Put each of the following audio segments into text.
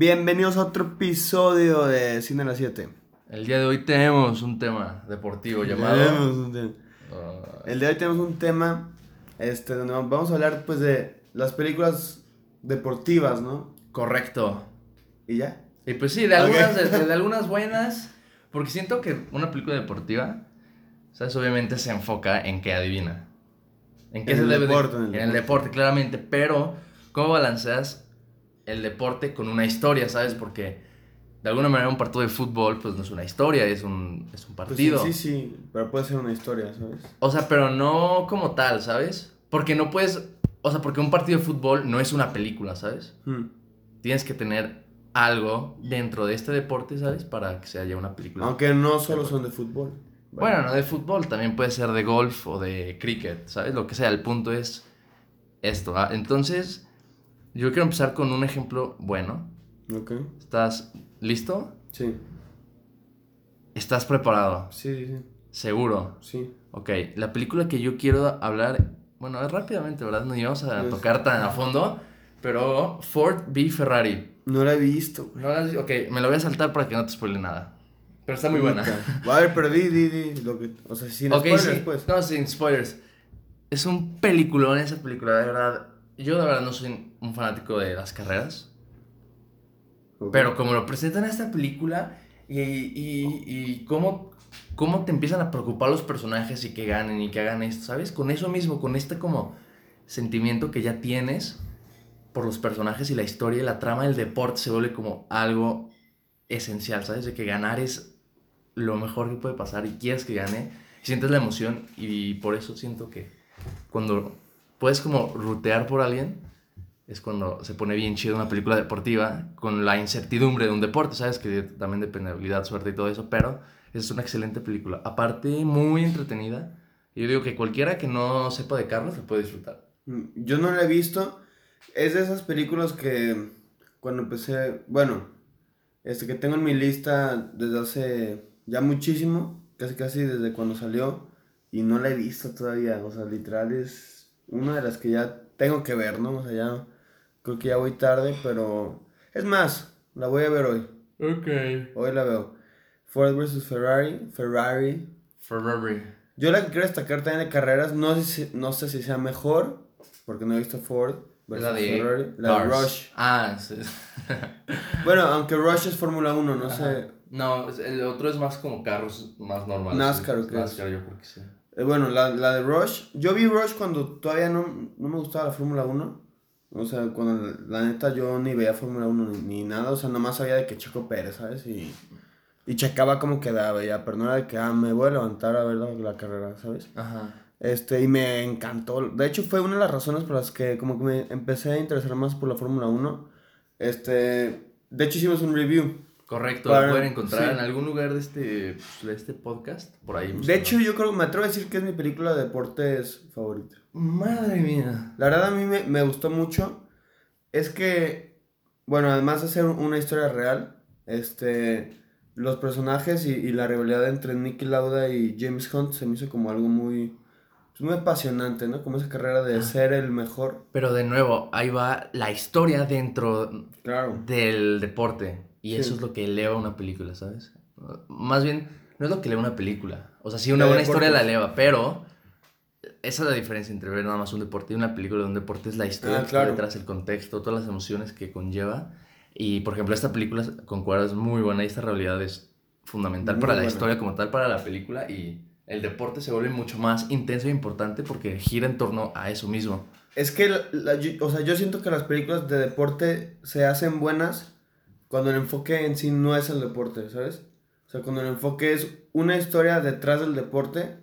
Bienvenidos a otro episodio de Cine a las 7. El día de hoy tenemos un tema deportivo llamado. Tenemos un tema. Ah, El día de hoy tenemos un tema este, donde vamos a hablar pues de las películas deportivas, ¿no? correcto. ¿Y ya? Y pues sí, de algunas, de, de algunas buenas. Porque siento que una película deportiva, ¿sabes? Obviamente se enfoca en que adivina. En qué En se el debe de- deporte, en el en el deporte, claramente. Pero, ¿cómo balanceas el deporte con una historia, ¿sabes? Porque de alguna manera un partido de fútbol, pues no es una historia, es un, es un Pues partido. sí, sí, sí, pero puede ser una historia, ¿sabes? O sea, pero no como tal, ¿sabes? Porque no puedes. O sea, porque un partido de fútbol no es una película, ¿sabes? Hmm. Tienes que tener algo dentro de este deporte, ¿sabes? Para que sea ya una película. Aunque no solo son de fútbol. Bueno, no de fútbol, también puede ser de golf o de cricket, ¿sabes? Lo que sea, el punto es esto. ¿ah? Entonces, yo quiero empezar con un ejemplo bueno. Ok, ¿Estás listo? sí, ¿Estás preparado? sí, sí, sí. Seguro. sí. Ok, la película que yo quiero hablar, bueno, es rápidamente, ¿verdad? No íbamos a Pues- tocar tan a fondo, pero Ford v Ferrari. No la he visto. ¿No la has- Ok, me lo voy a saltar para que no te spoile nada. Pero está muy buena. Puta. A ver, pero di, di, di. Lo que, o sea, sin ok, spoilers, sí. pues. No, sin spoilers. Es un peliculón esa película, de verdad. Yo de verdad no soy un fanático de las carreras. Pero como lo presentan en esta película y, y, y cómo, cómo te empiezan a preocupar los personajes y que ganen y que hagan esto, ¿sabes? Con eso mismo, con este como sentimiento que ya tienes por los personajes y la historia y la trama del deporte se vuelve como algo esencial, ¿sabes? De que ganar es lo mejor que puede pasar y quieres que gane, sientes la emoción y por eso siento que cuando puedes como rutear por alguien, es cuando se pone bien chido una película deportiva con la incertidumbre de un deporte, ¿sabes? Que también depende de habilidad, suerte y todo eso, pero es una excelente película. Aparte, muy entretenida. Yo digo que cualquiera que no sepa de carros la puede disfrutar. Mm, Yo no la he visto. Es de esas películas que cuando empecé, bueno, este que tengo en mi lista desde hace ya muchísimo, casi casi desde cuando salió y no la he visto todavía, o sea, literal es una de las que ya tengo que ver, ¿no? O sea, ya creo que ya voy tarde, pero es más, la voy a ver hoy. Ok. Hoy la veo. Ford vs Ferrari, Ferrari. Ferrari. Yo la que quiero destacar también de carreras, no sé si, no sé si sea mejor, porque no he visto Ford versus La de Ferrari. La de. Rush. Ah, sí. Bueno, aunque Rush es Fórmula 1, no sé. No, el otro es más como carros más normales. NASCAR, ¿o sí. qué es? NASCAR, yo creo que sí. Eh, bueno, la, la de Rush. Yo vi Rush cuando todavía no, no me gustaba la Fórmula 1. O sea, cuando la, neta yo ni veía Fórmula 1 ni, ni nada. O sea, nomás sabía de que Checo Pérez, ¿sabes? Y, y checaba cómo quedaba ya. Pero no era de que, ah, me voy a levantar a ver la, la carrera, ¿sabes? Ajá. Este, y me encantó. De hecho, fue una de las razones por las que como que me empecé a interesar más por la Fórmula 1. Este, de hecho hicimos un review. Correcto, Para- lo pueden encontrar sí. en algún lugar de este, pues, de este podcast. Por ahí. De hecho, yo creo que me atrevo a decir que es mi película de deportes favorita. Madre mía. La verdad a mí me, me gustó mucho. Es que, bueno, además de ser una historia real, este, los personajes y, y la rivalidad entre Nicky Lauda y James Hunt se me hizo como algo muy, pues, muy apasionante, ¿no? Como esa carrera de Ah. ser el mejor. Pero de nuevo, ahí va la historia dentro Claro. del deporte. Y Sí. eso es lo que eleva una película, ¿sabes? Más bien, no es lo que eleva una película. O sea, sí, una buena historia la eleva, pero esa es la diferencia entre ver nada más un deporte y una película de un deporte. Es la historia Ah, que está claro. detrás, el contexto, todas las emociones que conlleva. Y, por ejemplo, esta película, concuerdo, es muy buena y esta realidad es fundamental Muy para la historia como tal, para la película. Y el deporte se vuelve mucho más intenso e importante porque gira en torno a eso mismo. Es que, la- la- yo- o sea, yo siento que las películas de deporte se hacen buenas cuando el enfoque en sí no es el deporte, ¿sabes? O sea, cuando el enfoque es una historia detrás del deporte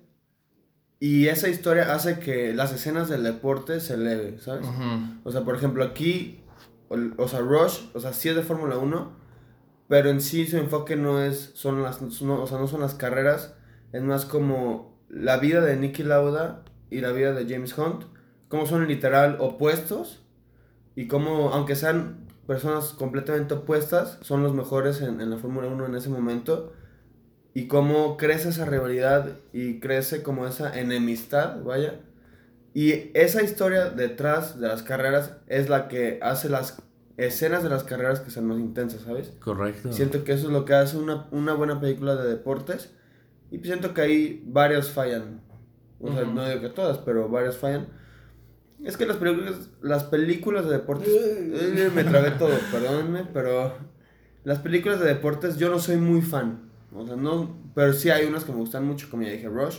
y esa historia hace que las escenas del deporte se eleven, ¿sabes? Ujú. O sea, por ejemplo, aquí, o, o sea, Rush, o sea, sí es de Fórmula 1, pero en sí su enfoque no es, son las, no, o sea, no son las carreras, es más como la vida de Nicky Lauda y la vida de James Hunt, cómo son literal opuestos y cómo, aunque sean personas completamente opuestas, son los mejores en, en la Fórmula 1 en ese momento y cómo crece esa rivalidad y crece como esa enemistad, vaya. Y esa historia detrás de las carreras es la que hace las escenas de las carreras que sean más intensas, ¿sabes? Correcto. Siento que eso es lo que hace una, una buena película de deportes. Y siento que ahí varias fallan. O sea, Ujú. no digo que todas, pero varias fallan. Es que las películas, las películas de deportes. Eh, me trabé todo, perdónenme, pero. Las películas de deportes yo no soy muy fan. O sea, no. Pero sí hay unas que me gustan mucho, como ya dije, Rush.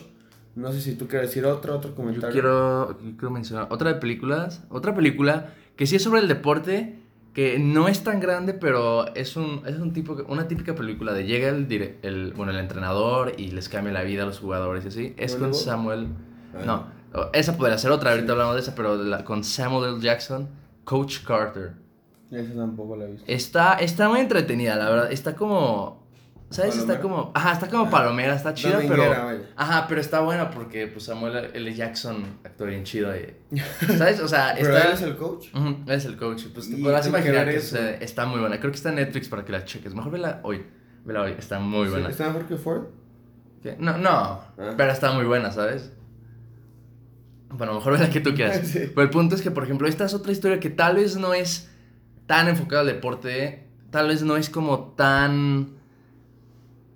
No sé si tú quieres decir otra, otro Yo comentario. quiero, yo quiero mencionar otra de películas, otra película que sí es sobre el deporte, que no es tan grande, pero es un, es un tipo, una típica película de llega el, bueno, el entrenador y les cambia la vida a los jugadores y así. Es con. Samuel, Ah. no, esa podría ser otra, ahorita Sí. hablamos de esa, pero la- con Samuel L. Jackson, Coach Carter. Esa tampoco la he visto. Está, está muy entretenida, la verdad, está como... ¿Sabes? Está como... Ajá, está como palomera, está chida, pero... Vaya. Ajá, pero está buena porque pues Samuel L. Jackson actúa bien chido y... ¿Sabes? O sea, ¿Pero está... él es el coach? Él es el coach. Pues te podrás que imaginar que se- está muy buena. Creo que está en Netflix para que la cheques. Mejor vela hoy. Vela hoy. Está muy buena. ¿Está mejor que Ford? ¿Qué? No, no. Ah. Pero está muy buena, ¿sabes? Bueno, mejor ve la que tú quieras. Sí. Pero el punto es que, por ejemplo, esta es otra historia que tal vez no es tan enfocada al deporte. Tal vez no es como tan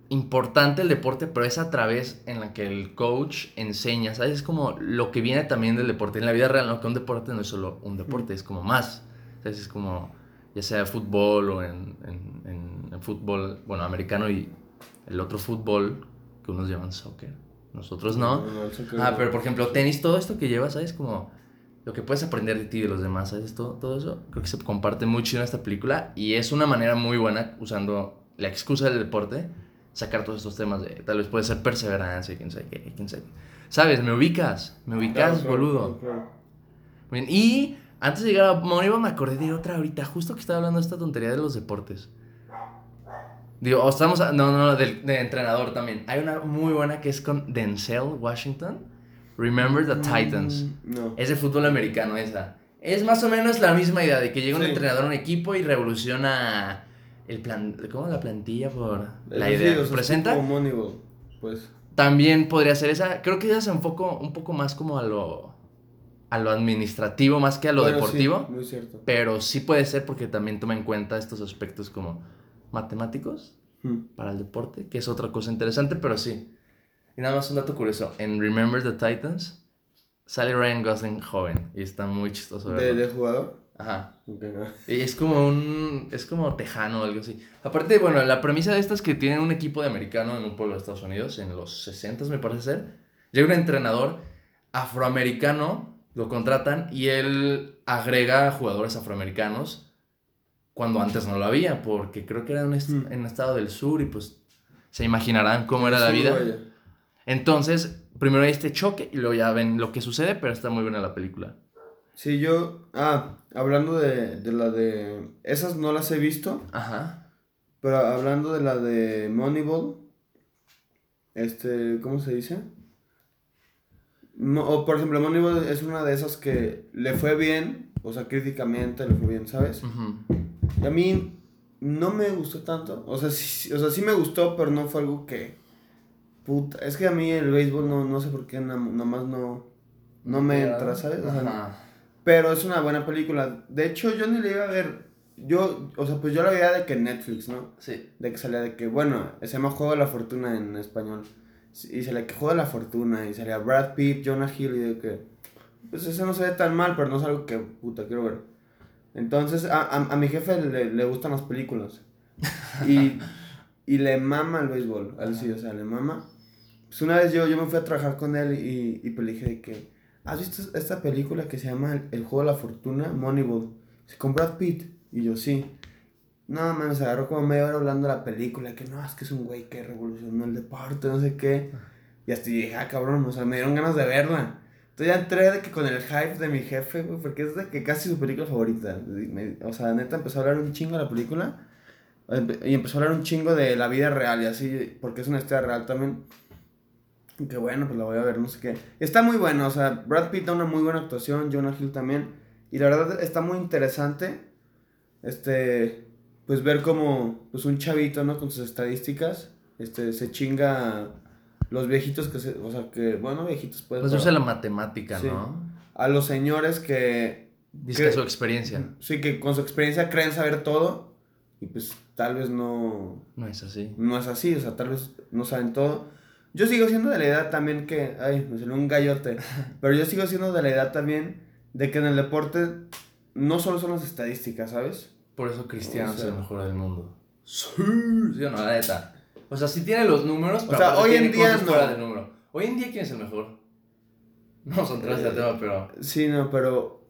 importante el deporte, pero es a través en la que el coach enseña, ¿sabes? Es como lo que viene también del deporte. En la vida real, ¿no? Que un deporte no es solo un deporte, es como más. ¿Sabes? Es como, ya sea fútbol o en, en, en- en fútbol, bueno, americano y el otro fútbol que unos llaman soccer. Nosotros no. Ah, pero por ejemplo, tenis, todo esto que llevas, ¿sabes? Como lo que puedes aprender de ti y de los demás, ¿sabes? Todo, todo eso creo que se comparte mucho en esta película y es una manera muy buena usando la excusa del deporte, sacar todos estos temas de tal vez puede ser perseverancia, quién sabe qué, quién sabe qué. ¿Sabes? Me ubicas, me ubicas, Claro, boludo. claro. Muy bien, Y antes de llegar a Moneyball me acordé de otra ahorita, justo que estaba hablando de esta tontería de los deportes. Digo, o estamos, a- no, no, del, de entrenador también. Hay una muy buena que es con Denzel Washington. Remember the Titans. Mm, No. Es de fútbol americano esa. Es más o menos la misma idea de que llega un Sí. entrenador a un equipo y revoluciona el plan, ¿cómo la plantilla por la Sí, idea o que sea, presenta? pues. También podría ser esa. Creo que ella se enfocó un poco más como a lo a lo administrativo más que a lo Bueno, deportivo. sí, muy cierto. Pero sí puede ser porque también toma en cuenta estos aspectos como matemáticos Mm. para el deporte, que es otra cosa interesante, pero sí. Y nada más un dato curioso. En Remember the Titans sale Ryan Gosling joven y está muy chistoso. ¿De, de jugador? Ajá. Ok, no. Y es como un. Es como tejano o algo así. Aparte, bueno, la premisa de esta es que tienen un equipo de americano en un pueblo de Estados Unidos, en los 60 me parece ser. Llega un entrenador afroamericano, lo contratan y él agrega jugadores afroamericanos cuando antes no lo había, porque creo que era un est- Mm. en un estado del sur y pues se imaginarán cómo era la vida. vaya. Entonces, primero hay este choque y luego ya ven lo que sucede, pero está muy buena la película. Sí, yo. Ah, hablando de, de la de. Esas no las he visto, Ajá. pero hablando de la de Moneyball. Este, ¿cómo se dice? Mo- o por ejemplo, Moneyball es una de esas que le fue bien, o sea, críticamente le fue bien, ¿sabes? Y a mí no me gustó tanto. O sea, sí, o sea, sí me gustó, pero no fue algo que. Puta. Es que a mí el béisbol no, no sé por qué na- nomás no. No me entra, ¿sabes? O sea, Ajá. pero es una buena película. De hecho, yo ni la iba a ver. Yo, o sea, pues yo la veía de que Netflix, ¿no? Sí. De que salía de que, bueno, se llama Juego de la Fortuna en español. Y salía que Juego de la Fortuna. Y salía Brad Pitt, Jonah Hill. Y de que, pues eso no se ve tan mal, pero no es algo que, puta, quiero ver. Entonces, a, a, a mi jefe le, le gustan las películas. Y, y le mama el béisbol. Él o sea, le mama. Pues una vez yo, yo me fui a trabajar con él y, y pues le dije que, ¿has visto esta película que se llama El, Juego de la Fortuna? Moneyball. Dice, Con Brad Pitt. Y yo, sí. No, se agarró como media hora hablando de la película, que no, es que es un güey que revolucionó el deporte, no sé qué. Y hasta dije, ah, cabrón, o sea, me dieron ganas de verla. Entonces ya entré de que con el hype de mi jefe, porque es de que casi su película favorita. O sea, neta empezó a hablar un chingo de la película. Y empezó a hablar un chingo de la vida real y así, porque es una historia real también. Que bueno, pues la voy a ver, no sé qué. Está muy bueno, o sea, Brad Pitt da una muy buena actuación, Jonah Hill también. Y la verdad está muy interesante, este, pues ver como, pues un chavito, ¿no? Con sus estadísticas, este, se chinga los viejitos que se, o sea, que, bueno, viejitos pues. Pues usa la matemática, Sí. ¿no? A los señores que, Dice que su experiencia. Sí, que con su experiencia creen saber todo y pues tal vez no... No es así. No es así, o sea, tal vez no saben todo. Yo sigo siendo de la edad también que... Ay, me salió un gallote. pero yo sigo siendo de la edad también de que en el deporte no solo son las estadísticas, ¿sabes? Por eso Cristiano es el mejor del mundo. Sí, sí no, la neta. O sea, sí tiene los números, pero o sea, hoy en día no. de número. Hoy en día, ¿quién es el mejor? No son tres de tema, pero. Sí, no, pero.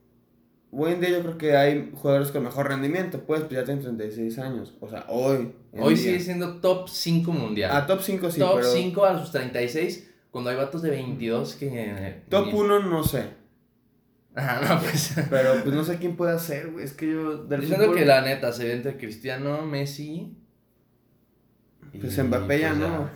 Hoy en día yo creo que hay jugadores con mejor rendimiento, pues, pues ya tienen 36 años. O sea, hoy. Hoy sigue siendo top 5 mundial. Ah, top 5 sí, Top 5 a sus 36, cuando hay vatos de 22 que. Top 1 no sé. Ajá, no, pues. Pero pues no sé quién puede hacer, güey. Es que yo. Diciendo que la neta se ve entre Cristiano, Messi. Pues Mbappé ya pues, no.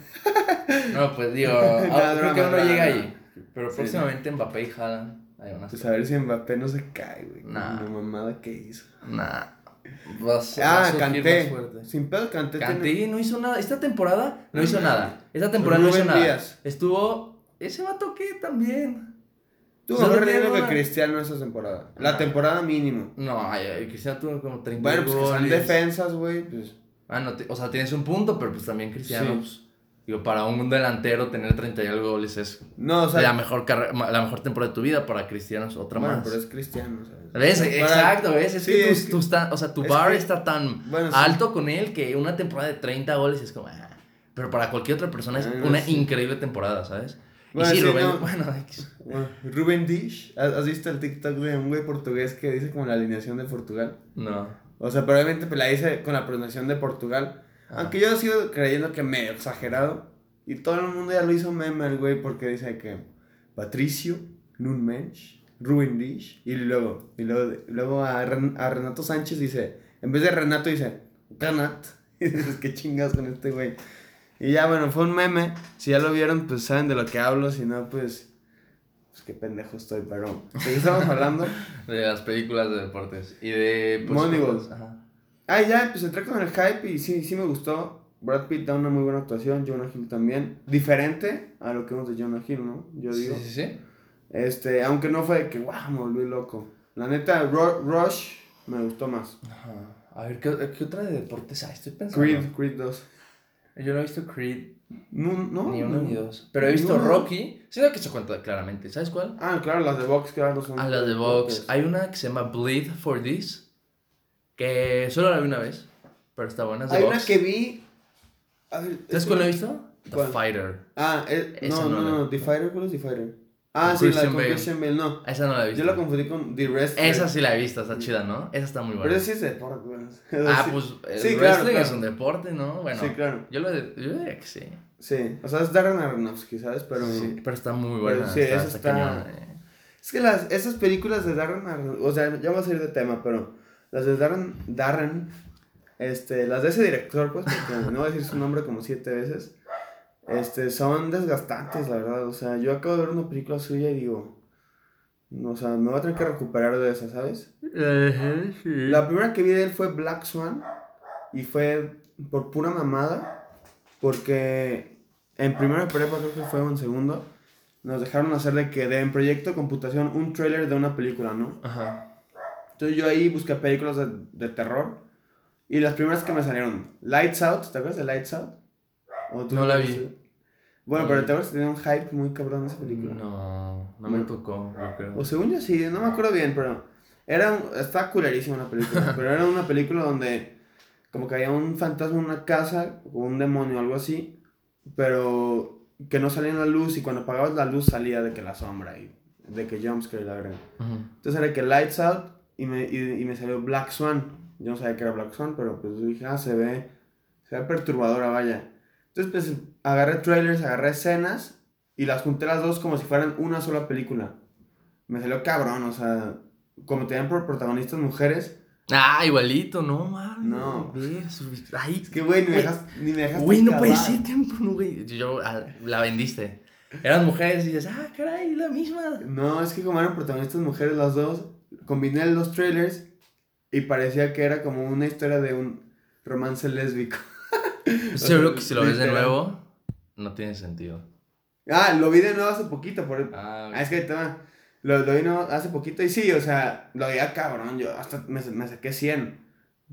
No, pues digo, ah, creo que uno llega ahí. Pero próximamente Mbappé y Haaland. Pues a ver si Mbappé no se cae, güey. Nah. La mamada que hizo. Nah. ah, Canté. Sin pedo, Canté. Canté no hizo nada. Esta temporada no hizo nada. Esta temporada no hizo nada. Estuvo. Ese vato que también. Tuvo mejor rendimiento que Cristiano esa temporada. La temporada mínimo. No, Cristiano tuvo como 30 Bueno, pues que son defensas, güey. Pues. Ah, no, o sea, tienes un punto, pero pues también Cristiano, pues, digo, para un delantero tener 30 y algo goles es no, o sea, la, mejor la mejor temporada de tu vida, para Cristiano es otra bueno, más. pero es Cristiano, ¿sabes? ¿Ves? Exacto, ¿ves? Es que, tú, está, o sea, tu bar está tan alto con él que una temporada de 30 goles es como... Ah, pero para cualquier otra persona es una increíble temporada, ¿sabes? Bueno, y sí, Rubén, bueno, Rubén Dish, ¿has visto el TikTok de un güey portugués que dice como la alineación de Portugal? No. O sea, probablemente pues, la hice con la pronunciación de Portugal. Aunque yo he sido creyendo que me he exagerado. Y todo el mundo ya lo hizo meme el güey porque dice que Patricio, Nunmensch, Ruben Dish. Y luego, y luego, luego a, Renato Sánchez dice, en vez de Renato dice, Canat. Y dices, qué chingas con este güey. Y ya, bueno, fue un meme. Si ya lo vieron, pues saben de lo que hablo. Si no, pues pues qué pendejo estoy, pero. ¿De qué estamos hablando? de las películas de deportes. Y de. Pues. Ajá. Ah, ya, pues entré con el hype y sí, sí me gustó. Brad Pitt da una muy buena actuación, Jonah Hill también. Diferente a lo que vemos de Jonah Hill, ¿no? Yo digo. Sí, sí, sí. Este, aunque no fue de que, wow, me volví loco. La neta, Rush me gustó más. Ajá. A ver, ¿qué, qué otra de deportes hay? Estoy pensando. Creed, Creed 2. Yo no he visto Creed. No, no. Ni uno ni dos. Pero he visto Rocky. Sí, que se cuenta claramente. ¿Sabes cuál? Ah, claro, las de Vox, claro, son. Ah, las de Vox. Hay una que se llama Bleed for This. Que solo la vi una vez. Pero está buena. Hay una que vi. ¿Sabes cuál he visto? The Fighter. Ah, eh, no, no, no, The Fighter, ¿cuál es The Fighter? Ah, sí, la con Christian Bale, no. Esa no la he visto. Yo la confundí con The Wrestler. Esa sí la he visto, está chida, ¿no? Esa está muy buena. Pero sí es deporte, güey. Ah, pues el sí, wrestling es un deporte, ¿no? Bueno, sí, claro. Yo, lo, yo diría que sí. Sí, o sea, es Darren Aronofsky, ¿sabes? Pero, sí, pero está muy buena. sí, está, está, está... Eh. Es que las, esas películas de Darren Aronofsky, o sea, ya vamos a ir de tema, pero las de Darren, Darren, este, las de ese director, pues, porque no voy a decir su nombre como siete veces, este, son desgastantes, la verdad. O sea, yo acabo de ver una película suya y digo, o sea, me voy a tener que recuperar de esa, ¿sabes? La primera que vi de él fue Black Swan. Y fue por pura mamada. Porque en primera prepa, creo que fue en segundo, nos dejaron hacer de que de en proyecto computación un trailer de una película, ¿no? Ajá. Entonces yo ahí busqué películas de, de terror. Y las primeras que me salieron, Lights Out, ¿te acuerdas de Lights Out? No la vi. Bueno, pero te acuerdas que tenía un hype muy cabrón esa película. No, no me tocó, yo creo. O según yo sí, no me acuerdo bien, pero era un, está culerísima la película, pero era una película donde como que había un fantasma en una casa o un demonio o algo así, pero que no salía en la luz y cuando apagabas la luz salía de que la sombra y de que jumpscare la verdad. Entonces era que Lights Out y me, y, y, me salió Black Swan. Yo no sabía que era Black Swan, pero pues dije, ah, se ve, se ve perturbadora, vaya. Entonces, pues, agarré trailers, agarré escenas y las junté las dos como si fueran una sola película. Me salió cabrón, o sea, como tenían por protagonistas mujeres. Ah, igualito, no, man. No. Ay, es que, güey, ni, me dejas, ni me dejaste. Güey, no puede ser tiempo, no, güey. Yo ah, la vendiste. Eran mujeres y dices, ah, caray, la misma. No, es que como eran protagonistas mujeres las dos, combiné los trailers y parecía que era como una historia de un romance lésbico. Seguro que si lo ves de nuevo, no tiene sentido. Ah, lo vi de nuevo hace poquito. Por... Ah, ah, es que Lo, lo vi no, hace poquito y sí, o sea, lo veía cabrón, yo hasta me, me saqué 100.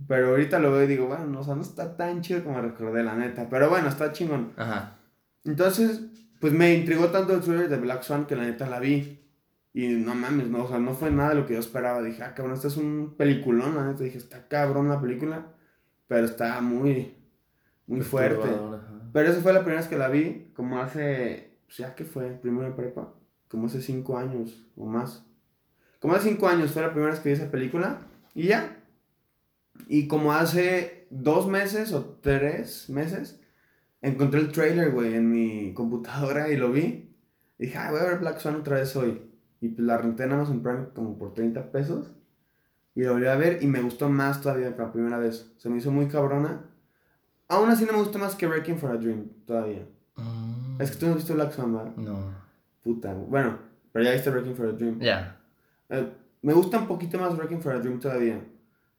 Pero ahorita lo veo y digo, bueno, o sea, no está tan chido como recordé, la neta. Pero bueno, está chingón. Ajá. Entonces, pues me intrigó tanto el thriller de Black Swan que la neta la vi. Y no mames, no, o sea, no fue nada de lo que yo esperaba. Dije, ah, cabrón, este es un peliculón, la neta. Dije, está cabrón la película, pero está muy, muy fuerte. Ajá. Pero esa fue la primera vez que la vi, como hace, pues ya que fue, primero de prepa, como hace cinco años o más. Como hace cinco años fue la primera vez que vi esa película y ya. Y como hace dos meses o tres meses, encontré el trailer, güey, en mi computadora y lo vi. Dije, ah, voy a ver Black Swan otra vez hoy. Y pues la renté en Amazon Prime como por 30 pesos. Y lo volví a ver y me gustó más todavía que la primera vez. Se me hizo muy cabrona. Aún así no me gustó más que Wrecking for a Dream todavía. Mm, Es que tú no has visto Black Swan, ¿verdad? No. Puta. Bueno, pero ya viste Wrecking for a Dream. Ya. Eh, me gusta un poquito más Wrecking for a Dream todavía.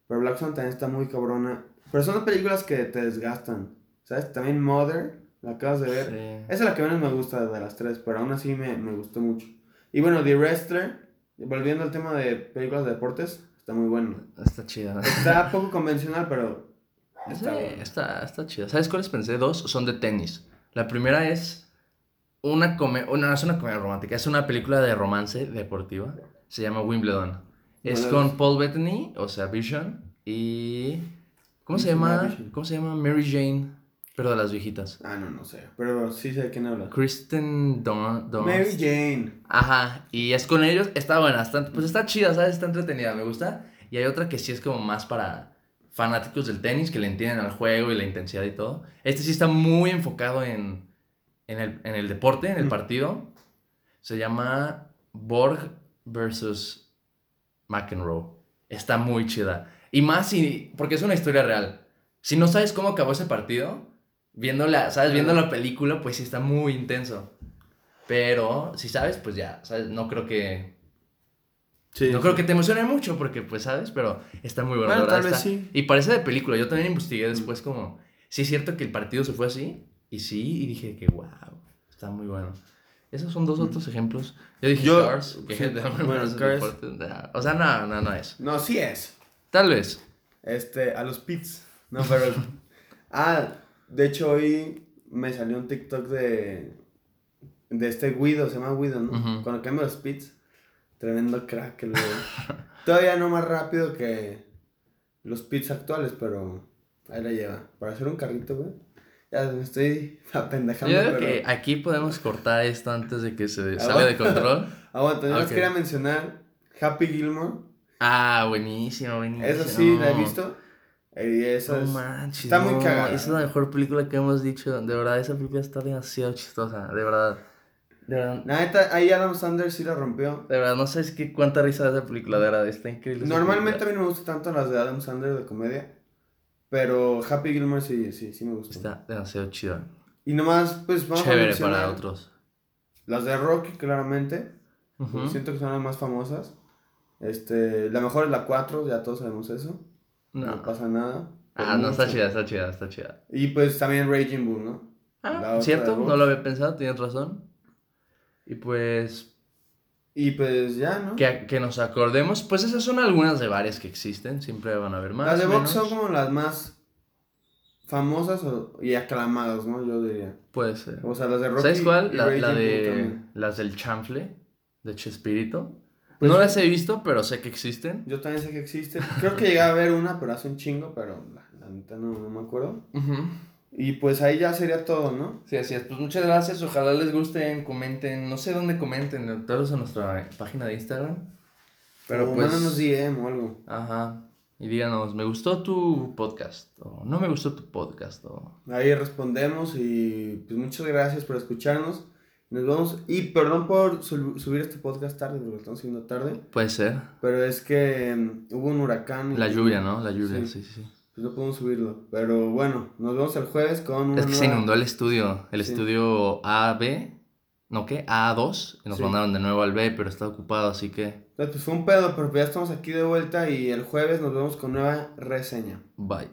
Pero Black Swan también está muy cabrona. Pero son las películas que te desgastan. ¿Sabes? También Mother, la acabas de ver. Sí. Esa es la que menos me gusta de las tres, pero aún así me, me gustó mucho. Y bueno, The Wrestler, volviendo al tema de películas de deportes, está muy bueno. Está chida. Está poco convencional, pero Sí, está bueno. está, está chida. ¿Sabes cuáles pensé? Dos son de tenis. La primera es una comedia, no, no es una comedia romántica, es una película de romance deportiva. Se llama Wimbledon. Es con. Paul Bettany, o sea, Vision, y... ¿Cómo se llama? ¿Cómo se llama? Mary Jane, pero de las viejitas. Ah, no, no sé. Pero sí sé de quién habla. Kristen Dunst. Mary Jane. Ajá, y es con ellos, está buena, está, pues está chida, ¿sabes? Está entretenida, me gusta. Y hay otra que sí es como más para fanáticos del tenis, que le entienden al juego y la intensidad y todo. Este sí está muy enfocado en, en, el, en el deporte, en el Mm. partido. Se llama Borg versus McEnroe. Está muy chida. Y más si, porque es una historia real. Si no sabes cómo acabó ese partido, viendo la, ¿sabes? Viendo la película, pues sí está muy intenso. Pero si sabes, pues ya, ¿sabes? No creo que Sí. no creo que te emocione mucho porque pues sabes, pero está muy bueno. Bueno, tal vez sí. Y parece de película. Yo también investigué después como sí es cierto que el partido se fue así y sí y dije que wow, está muy bueno. Esos son dos otros ejemplos. Yo dije Yo- Cars, que sí, bueno, Cars. O sea, no, no, no es. No, sí es. Tal vez. Este, a los pits. No, pero. ah, de hecho, hoy me salió un TikTok de. De este Guido, se llama Guido, ¿no? Ujú. Cuando cambia los pits. Tremendo crack el güey. Todavía no más rápido que los pits actuales, pero ahí la lleva. Para hacer un carrito, güey. Ya me estoy apendejando, Yo creo pero. que aquí podemos cortar esto antes de que se salga de control. Aguanta, yo les Ok. quería mencionar Happy Gilmore. Ah, buenísimo, buenísimo. Eso sí, la he visto. Y esa No es- manches. está muy no, cagada. Es la mejor película que hemos dicho. De verdad, esa película está demasiado chistosa. De verdad. De verdad. Neta, ahí Adam Sandler sí la rompió. De verdad, no sabes qué cuánta risa da esa película. De verdad, está increíble. Normalmente a mí no me gustan tanto las de Adam Sandler de comedia. Pero Happy Gilmore sí, sí, sí me gustó. Está demasiado chida. Y nomás, pues vamos a Chévere mencionar para otros. las de Rocky, claramente. Ujú. Siento que son las más famosas. Este, la mejor es la 4, ya todos sabemos eso. No, No. pasa nada. Ah, no, está chida, está chida, está chida. Y pues también Raging Bull, ¿no? Ah, cierto, de no lo había pensado, tienes razón. Y pues, Y pues ya, ¿no? que, que nos acordemos, pues esas son algunas de varias que existen, siempre van a haber más. las de box son como las más famosas o- y aclamadas, ¿no? Yo diría. Puede ser. O sea, las de Rocky. ¿Sabes cuál? La, la de las del chanfle, de Chespirito. Pues- no las he visto, pero sé que existen. Yo también sé que existe. Creo que llegué a ver una, pero hace un chingo, pero la, la neta no, no me acuerdo. Y pues ahí ya sería todo, ¿no? Sí, así es. Pues muchas gracias. Ojalá les gusten, comenten. No sé dónde comenten, todos en nuestra página de Instagram. Pero o pues. mándanos DM o algo. Ajá. Y díganos, ¿me gustó tu podcast? O no me gustó tu podcast. O... Ahí respondemos y pues muchas gracias por escucharnos. Nos vemos. Y perdón por su- subir este podcast tarde, porque lo estamos subiendo tarde. Puede ser. Pero es que mm, hubo un huracán. y La lluvia, ¿no? La lluvia, Sí. sí, sí. Pues no podemos subirlo. Pero bueno, nos vemos el jueves con una Es que se inundó el estudio. El Sí. estudio AB. ¿No qué? A2. Y nos Sí. mandaron de nuevo al B, pero está ocupado, así que. Pues fue un pedo, pero ya estamos aquí de vuelta y el jueves nos vemos con nueva reseña. Bye.